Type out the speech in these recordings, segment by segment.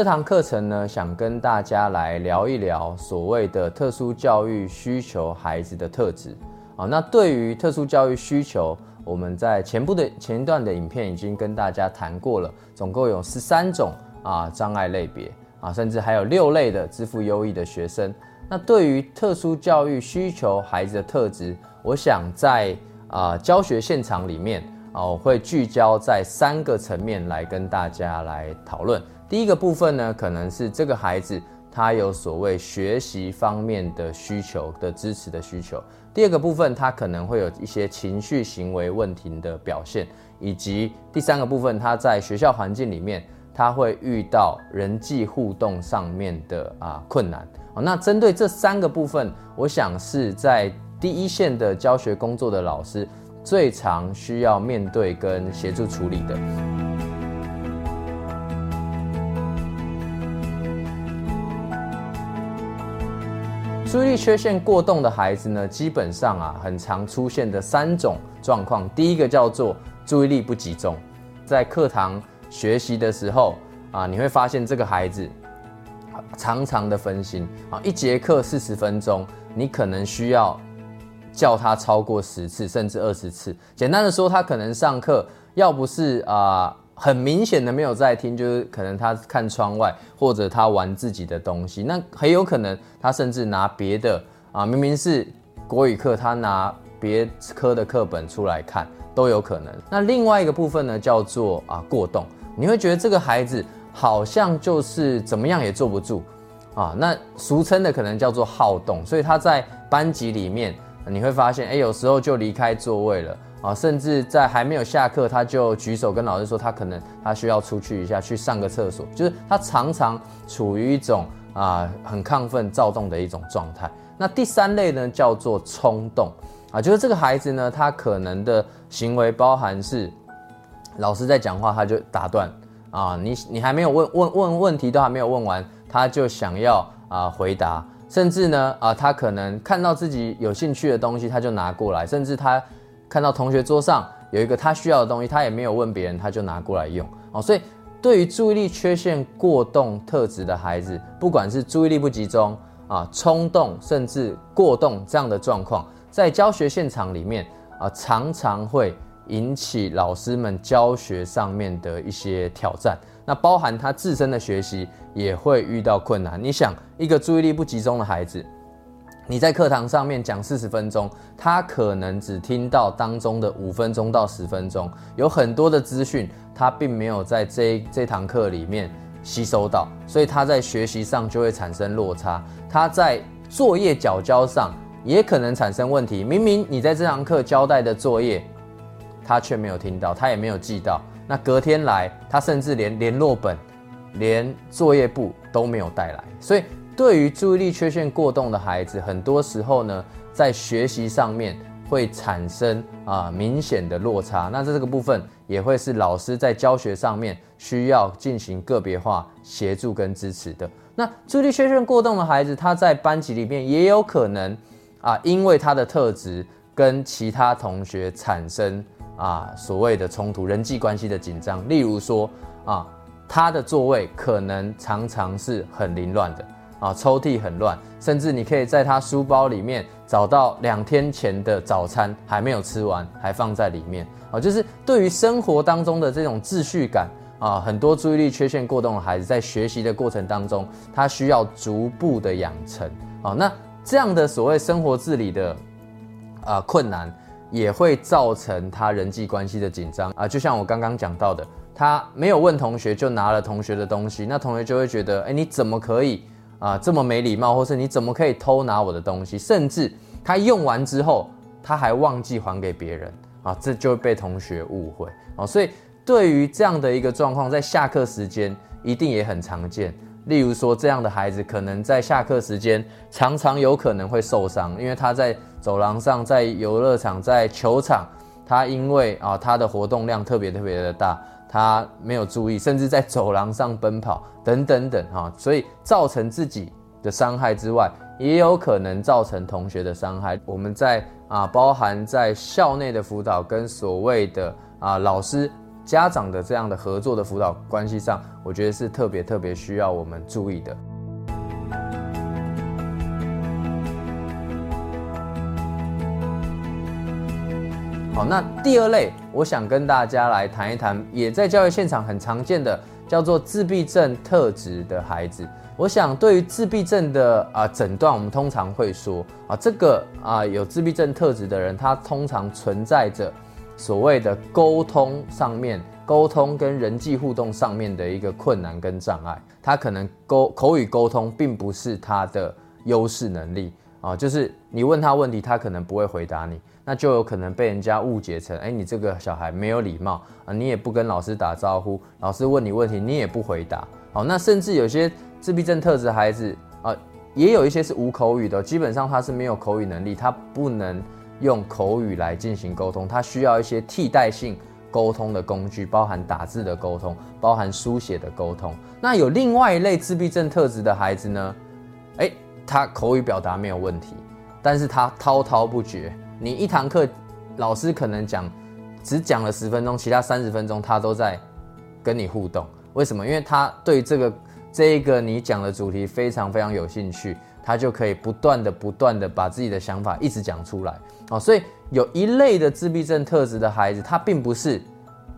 这堂课程呢，想跟大家来聊一聊所谓的特殊教育需求孩子的特质啊。那对于特殊教育需求，我们在前部的前一段的影片已经跟大家谈过了，总共有十三种啊障碍类别啊，甚至还有六类的支付优异的学生。那对于特殊教育需求孩子的特质，我想在啊教学现场里面啊，我会聚焦在三个层面来跟大家来讨论。第一个部分呢，可能是这个孩子他有所谓学习方面的需求的支持的需求。第二个部分，他可能会有一些情绪行为问题的表现，以及第三个部分，他在学校环境里面他会遇到人际互动上面的啊困难。那针对这三个部分，我想是在第一线的教学工作的老师最常需要面对跟协助处理的。注意力缺陷过动的孩子呢，基本上啊，很常出现的三种状况。第一个叫做注意力不集中，在课堂学习的时候啊，你会发现这个孩子常常的分心啊。一节课四十分钟，你可能需要叫他超过十次甚至二十次。简单的说，他可能上课要不是啊。很明显的没有在听，就是可能他看窗外，或者他玩自己的东西。那很有可能他甚至拿别的啊，明明是国语课，他拿别科的课本出来看都有可能。那另外一个部分呢，叫做啊过动。你会觉得这个孩子好像就是怎么样也坐不住啊。那俗称的可能叫做好动，所以他在班级里面你会发现，哎，有时候就离开座位了。啊，甚至在还没有下课，他就举手跟老师说，他可能他需要出去一下，去上个厕所。就是他常常处于一种啊很亢奋、躁动的一种状态。那第三类呢，叫做冲动啊，就是这个孩子呢，他可能的行为包含是老师在讲话，他就打断啊，你你还没有问问问问题都还没有问完，他就想要啊回答，甚至呢啊，他可能看到自己有兴趣的东西，他就拿过来，甚至他。看到同学桌上有一个他需要的东西，他也没有问别人，他就拿过来用哦。所以，对于注意力缺陷过动特质的孩子，不管是注意力不集中啊、冲动，甚至过动这样的状况，在教学现场里面啊，常常会引起老师们教学上面的一些挑战。那包含他自身的学习也会遇到困难。你想，一个注意力不集中的孩子。你在课堂上面讲四十分钟，他可能只听到当中的五分钟到十分钟，有很多的资讯他并没有在这这堂课里面吸收到，所以他在学习上就会产生落差。他在作业缴交上也可能产生问题。明明你在这堂课交代的作业，他却没有听到，他也没有记到。那隔天来，他甚至连联络本、连作业簿都没有带来，所以。对于注意力缺陷过动的孩子，很多时候呢，在学习上面会产生啊明显的落差。那在这个部分，也会是老师在教学上面需要进行个别化协助跟支持的。那注意力缺陷过动的孩子，他在班级里面也有可能啊，因为他的特质跟其他同学产生啊所谓的冲突、人际关系的紧张。例如说啊，他的座位可能常常是很凌乱的。啊，抽屉很乱，甚至你可以在他书包里面找到两天前的早餐还没有吃完，还放在里面。啊，就是对于生活当中的这种秩序感啊，很多注意力缺陷过动的孩子在学习的过程当中，他需要逐步的养成。啊，那这样的所谓生活自理的啊困难，也会造成他人际关系的紧张。啊，就像我刚刚讲到的，他没有问同学就拿了同学的东西，那同学就会觉得，哎，你怎么可以？啊，这么没礼貌，或是你怎么可以偷拿我的东西？甚至他用完之后，他还忘记还给别人啊，这就会被同学误会啊。所以对于这样的一个状况，在下课时间一定也很常见。例如说，这样的孩子可能在下课时间常常有可能会受伤，因为他在走廊上、在游乐场、在球场，他因为啊他的活动量特别特别的大。他没有注意，甚至在走廊上奔跑等等等哈，所以造成自己的伤害之外，也有可能造成同学的伤害。我们在啊，包含在校内的辅导跟所谓的啊老师家长的这样的合作的辅导关系上，我觉得是特别特别需要我们注意的。好，那第二类，我想跟大家来谈一谈，也在教育现场很常见的，叫做自闭症特质的孩子。我想，对于自闭症的啊诊断，我们通常会说啊，这个啊有自闭症特质的人，他通常存在着所谓的沟通上面、沟通跟人际互动上面的一个困难跟障碍。他可能沟口语沟通并不是他的优势能力啊，就是你问他问题，他可能不会回答你。那就有可能被人家误解成，哎，你这个小孩没有礼貌啊，你也不跟老师打招呼，老师问你问题你也不回答。好，那甚至有些自闭症特质孩子啊，也有一些是无口语的，基本上他是没有口语能力，他不能用口语来进行沟通，他需要一些替代性沟通的工具，包含打字的沟通，包含书写的沟通。那有另外一类自闭症特质的孩子呢，哎，他口语表达没有问题，但是他滔滔不绝。你一堂课，老师可能讲只讲了十分钟，其他三十分钟他都在跟你互动。为什么？因为他对这个这一个你讲的主题非常非常有兴趣，他就可以不断的不断的把自己的想法一直讲出来。哦，所以有一类的自闭症特质的孩子，他并不是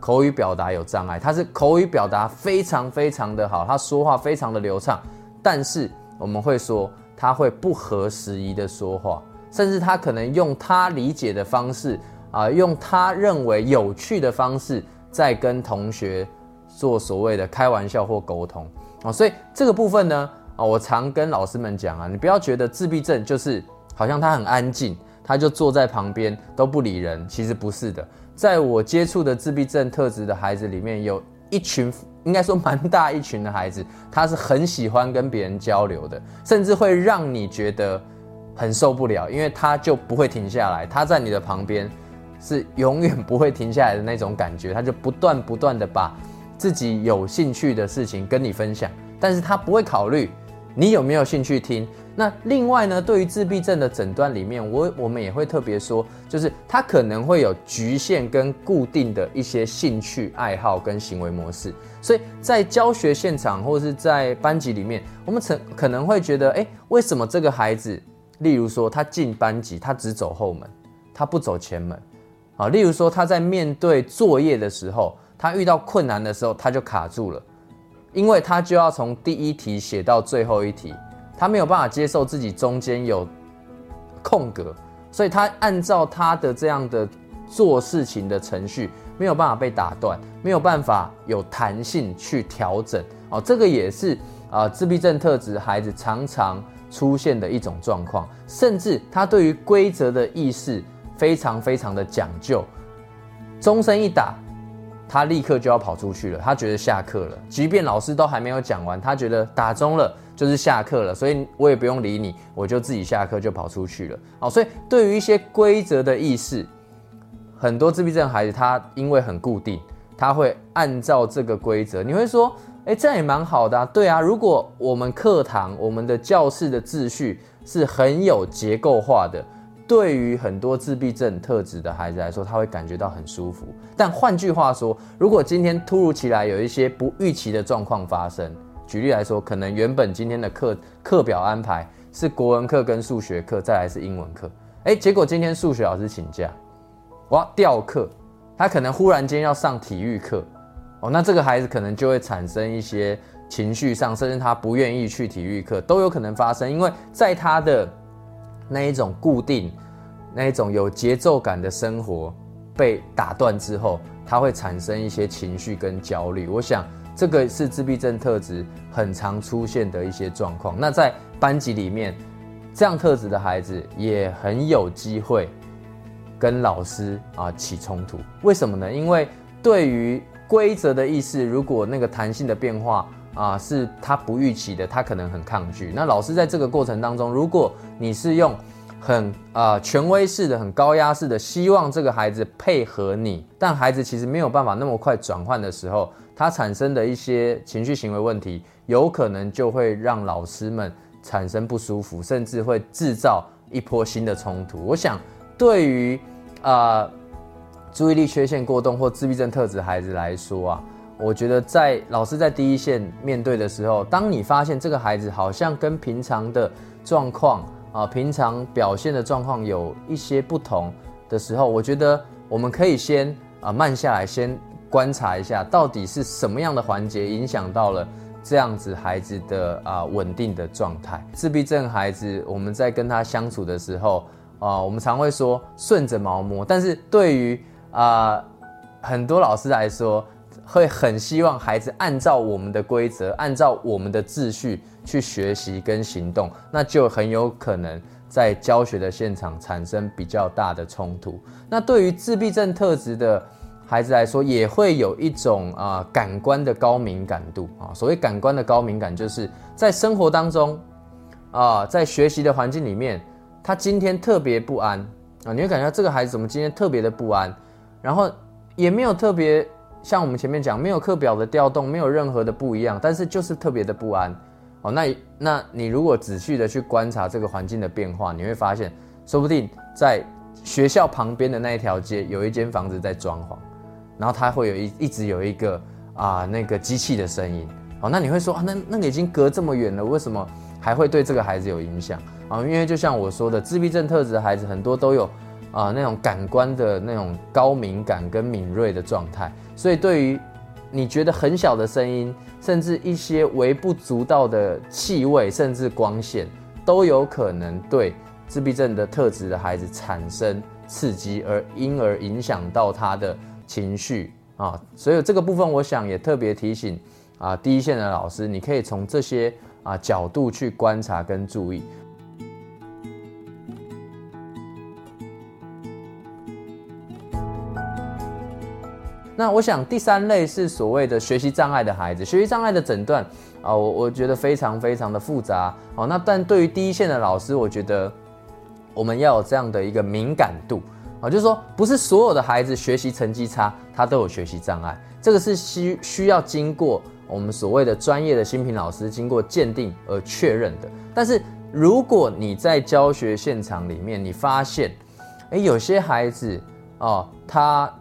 口语表达有障碍，他是口语表达非常非常的好，他说话非常的流畅，但是我们会说他会不合时宜的说话。甚至他可能用他理解的方式啊，用他认为有趣的方式，在跟同学做所谓的开玩笑或沟通啊。所以这个部分呢，啊，我常跟老师们讲啊，你不要觉得自闭症就是好像他很安静，他就坐在旁边都不理人。其实不是的，在我接触的自闭症特质的孩子里面，有一群应该说蛮大一群的孩子，他是很喜欢跟别人交流的，甚至会让你觉得。很受不了，因为他就不会停下来，他在你的旁边是永远不会停下来的那种感觉，他就不断不断的把自己有兴趣的事情跟你分享，但是他不会考虑你有没有兴趣听。那另外呢，对于自闭症的诊断里面，我我们也会特别说，就是他可能会有局限跟固定的一些兴趣爱好跟行为模式，所以在教学现场或者是在班级里面，我们曾可能会觉得，哎，为什么这个孩子？例如说，他进班级，他只走后门，他不走前门，啊，例如说他在面对作业的时候，他遇到困难的时候，他就卡住了，因为他就要从第一题写到最后一题，他没有办法接受自己中间有空格，所以他按照他的这样的做事情的程序，没有办法被打断，没有办法有弹性去调整，哦，这个也是啊，自闭症特质孩子常常。出现的一种状况，甚至他对于规则的意识非常非常的讲究。钟声一打，他立刻就要跑出去了。他觉得下课了，即便老师都还没有讲完，他觉得打钟了就是下课了，所以我也不用理你，我就自己下课就跑出去了。哦，所以对于一些规则的意识，很多自闭症孩子他因为很固定，他会按照这个规则。你会说？哎，这样也蛮好的，对啊。如果我们课堂、我们的教室的秩序是很有结构化的，对于很多自闭症特质的孩子来说，他会感觉到很舒服。但换句话说，如果今天突如其来有一些不预期的状况发生，举例来说，可能原本今天的课课表安排是国文课跟数学课，再来是英文课，哎，结果今天数学老师请假，哇，调课，他可能忽然间要上体育课。哦，那这个孩子可能就会产生一些情绪上，甚至他不愿意去体育课都有可能发生，因为在他的那一种固定、那一种有节奏感的生活被打断之后，他会产生一些情绪跟焦虑。我想这个是自闭症特质很常出现的一些状况。那在班级里面，这样特质的孩子也很有机会跟老师啊起冲突。为什么呢？因为对于规则的意识，如果那个弹性的变化啊是他不预期的，他可能很抗拒。那老师在这个过程当中，如果你是用很啊权威式的、很高压式的，希望这个孩子配合你，但孩子其实没有办法那么快转换的时候，他产生的一些情绪行为问题，有可能就会让老师们产生不舒服，甚至会制造一波新的冲突。我想，对于啊。注意力缺陷过动或自闭症特质孩子来说啊，我觉得在老师在第一线面对的时候，当你发现这个孩子好像跟平常的状况啊，平常表现的状况有一些不同的时候，我觉得我们可以先啊慢下来，先观察一下，到底是什么样的环节影响到了。这样子孩子的啊稳定的状态，自闭症孩子我们在跟他相处的时候啊，我们常会说顺着毛摸，但是对于啊很多老师来说，会很希望孩子按照我们的规则，按照我们的秩序去学习跟行动，那就很有可能在教学的现场产生比较大的冲突。那对于自闭症特质的。孩子来说，也会有一种啊感官的高敏感度啊。所谓感官的高敏感，就是在生活当中啊，在学习的环境里面，他今天特别不安啊。你会感觉到这个孩子怎么今天特别的不安，然后也没有特别像我们前面讲，没有课表的调动，没有任何的不一样，但是就是特别的不安哦。那那你如果仔细的去观察这个环境的变化，你会发现，说不定在学校旁边的那一条街，有一间房子在装潢。然后它会有一一直有一个啊那个机器的声音，哦，那你会说啊，那那个已经隔这么远了，为什么还会对这个孩子有影响啊？因为就像我说的，自闭症特质的孩子很多都有啊那种感官的那种高敏感跟敏锐的状态，所以对于你觉得很小的声音，甚至一些微不足道的气味，甚至光线，都有可能对自闭症的特质的孩子产生刺激，而因而影响到他的。情绪啊，所以这个部分我想也特别提醒啊，第一线的老师，你可以从这些啊角度去观察跟注意。那我想第三类是所谓的学习障碍的孩子，学习障碍的诊断啊，我我觉得非常非常的复杂哦。那但对于第一线的老师，我觉得我们要有这样的一个敏感度。啊，就是说，不是所有的孩子学习成绩差，他都有学习障碍，这个是需需要经过我们所谓的专业的新品老师经过鉴定而确认的。但是，如果你在教学现场里面，你发现，哎，有些孩子哦，他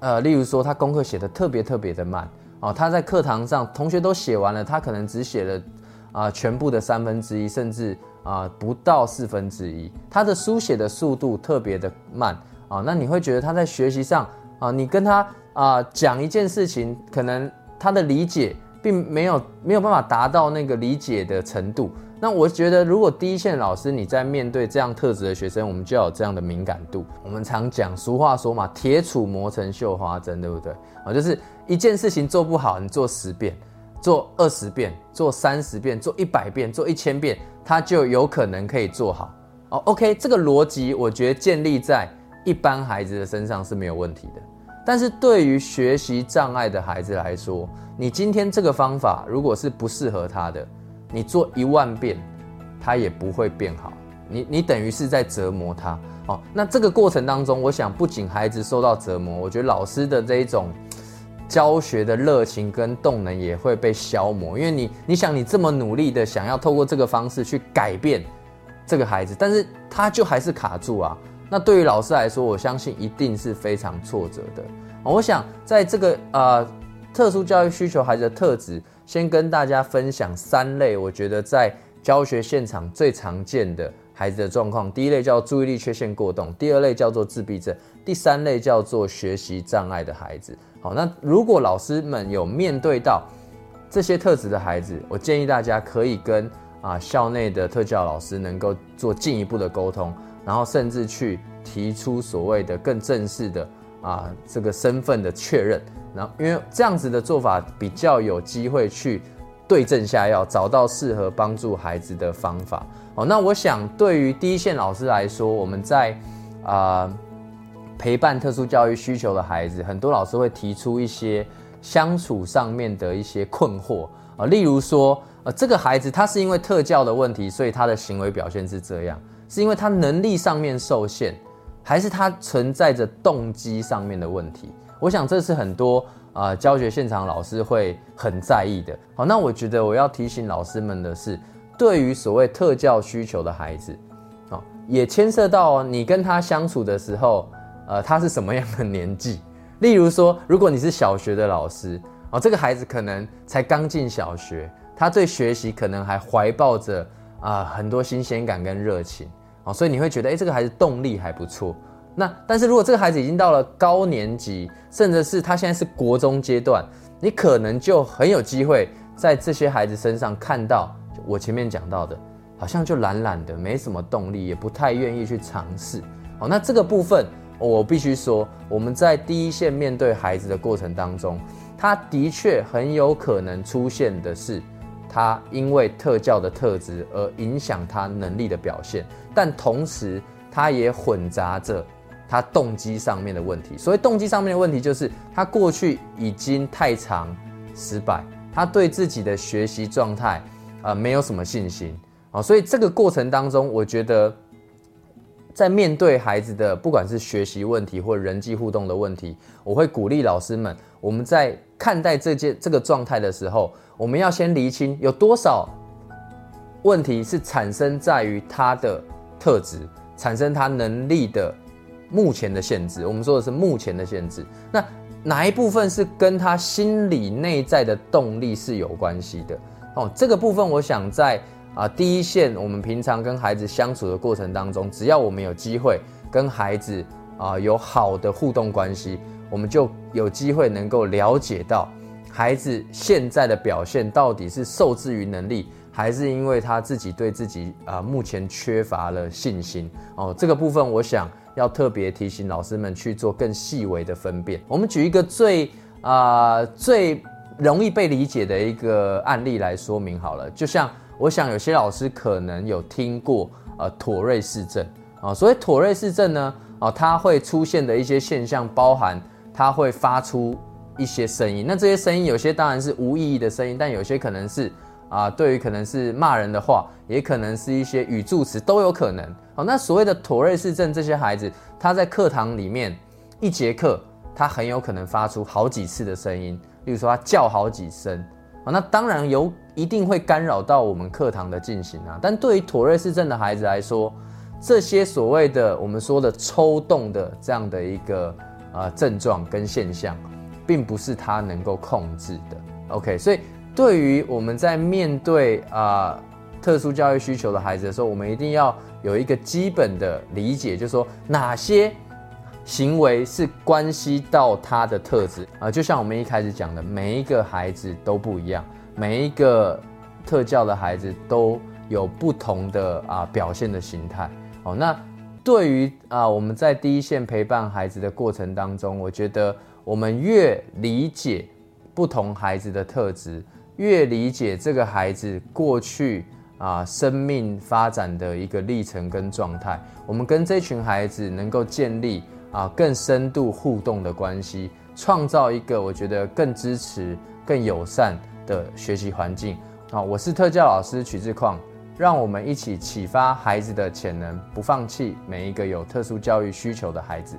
呃，例如说他功课写的特别特别的慢哦，他在课堂上同学都写完了，他可能只写了啊全部的三分之一，甚至啊不到四分之一，他的书写的速度特别的慢。啊，那你会觉得他在学习上啊，你跟他啊讲一件事情，可能他的理解并没有没有办法达到那个理解的程度。那我觉得，如果第一线老师你在面对这样特质的学生，我们就要有这样的敏感度。我们常讲俗话说嘛，铁杵磨成绣花针，对不对？啊，就是一件事情做不好，你做十遍、做二十遍、做三十遍、做一百遍、做一千遍，他就有可能可以做好。哦，OK，这个逻辑我觉得建立在。一般孩子的身上是没有问题的，但是对于学习障碍的孩子来说，你今天这个方法如果是不适合他的，你做一万遍，他也不会变好。你你等于是在折磨他哦。那这个过程当中，我想不仅孩子受到折磨，我觉得老师的这一种教学的热情跟动能也会被消磨。因为你你想你这么努力的想要透过这个方式去改变这个孩子，但是他就还是卡住啊。那对于老师来说，我相信一定是非常挫折的。我想在这个呃特殊教育需求孩子的特质，先跟大家分享三类，我觉得在教学现场最常见的孩子的状况。第一类叫注意力缺陷过动，第二类叫做自闭症，第三类叫做学习障碍的孩子。好，那如果老师们有面对到这些特质的孩子，我建议大家可以跟啊校内的特教老师能够做进一步的沟通。然后甚至去提出所谓的更正式的啊这个身份的确认，然后因为这样子的做法比较有机会去对症下药，找到适合帮助孩子的方法。哦，那我想对于第一线老师来说，我们在啊陪伴特殊教育需求的孩子，很多老师会提出一些相处上面的一些困惑啊，例如说，呃，这个孩子他是因为特教的问题，所以他的行为表现是这样。是因为他能力上面受限，还是他存在着动机上面的问题？我想这是很多啊教学现场老师会很在意的。好，那我觉得我要提醒老师们的是，对于所谓特教需求的孩子，哦，也牵涉到你跟他相处的时候，呃，他是什么样的年纪？例如说，如果你是小学的老师，哦，这个孩子可能才刚进小学，他对学习可能还怀抱着啊很多新鲜感跟热情，哦，所以你会觉得，哎，这个孩子动力还不错。那但是如果这个孩子已经到了高年级，甚至是他现在是国中阶段，你可能就很有机会在这些孩子身上看到我前面讲到的，好像就懒懒的，没什么动力，也不太愿意去尝试。哦，那这个部分我必须说，我们在第一线面对孩子的过程当中，他的确很有可能出现的是，他因为特教的特质而影响他能力的表现，但同时他也混杂着。他动机上面的问题，所以动机上面的问题，就是他过去已经太长失败，他对自己的学习状态啊没有什么信心啊，所以这个过程当中，我觉得在面对孩子的不管是学习问题或人际互动的问题，我会鼓励老师们，我们在看待这件这个状态的时候，我们要先厘清有多少问题是产生在于他的特质，产生他能力的。目前的限制，我们说的是目前的限制。那哪一部分是跟他心理内在的动力是有关系的？哦，这个部分我想在啊第一线，我们平常跟孩子相处的过程当中，只要我们有机会跟孩子啊有好的互动关系，我们就有机会能够了解到孩子现在的表现到底是受制于能力，还是因为他自己对自己啊目前缺乏了信心。哦，这个部分我想。要特别提醒老师们去做更细微的分辨。我们举一个最啊最容易被理解的一个案例来说明好了。就像我想有些老师可能有听过呃妥瑞氏症啊，所以妥瑞氏症呢啊它会出现的一些现象，包含它会发出一些声音。那这些声音有些当然是无意义的声音，但有些可能是。啊，对于可能是骂人的话，也可能是一些语助词，都有可能。好，那所谓的妥瑞氏症这些孩子，他在课堂里面一节课，他很有可能发出好几次的声音，例如说他叫好几声。啊，那当然有一定会干扰到我们课堂的进行啊。但对于妥瑞氏症的孩子来说，这些所谓的我们说的抽动的这样的一个呃症状跟现象，并不是他能够控制的。OK，所以。对于我们在面对啊特殊教育需求的孩子的时候，我们一定要有一个基本的理解，就是说哪些行为是关系到他的特质啊？就像我们一开始讲的，每一个孩子都不一样，每一个特教的孩子都有不同的啊表现的形态。哦，那对于啊我们在第一线陪伴孩子的过程当中，我觉得我们越理解不同孩子的特质。越理解这个孩子过去啊生命发展的一个历程跟状态，我们跟这群孩子能够建立啊更深度互动的关系，创造一个我觉得更支持、更友善的学习环境。啊，我是特教老师曲志矿，让我们一起启发孩子的潜能，不放弃每一个有特殊教育需求的孩子。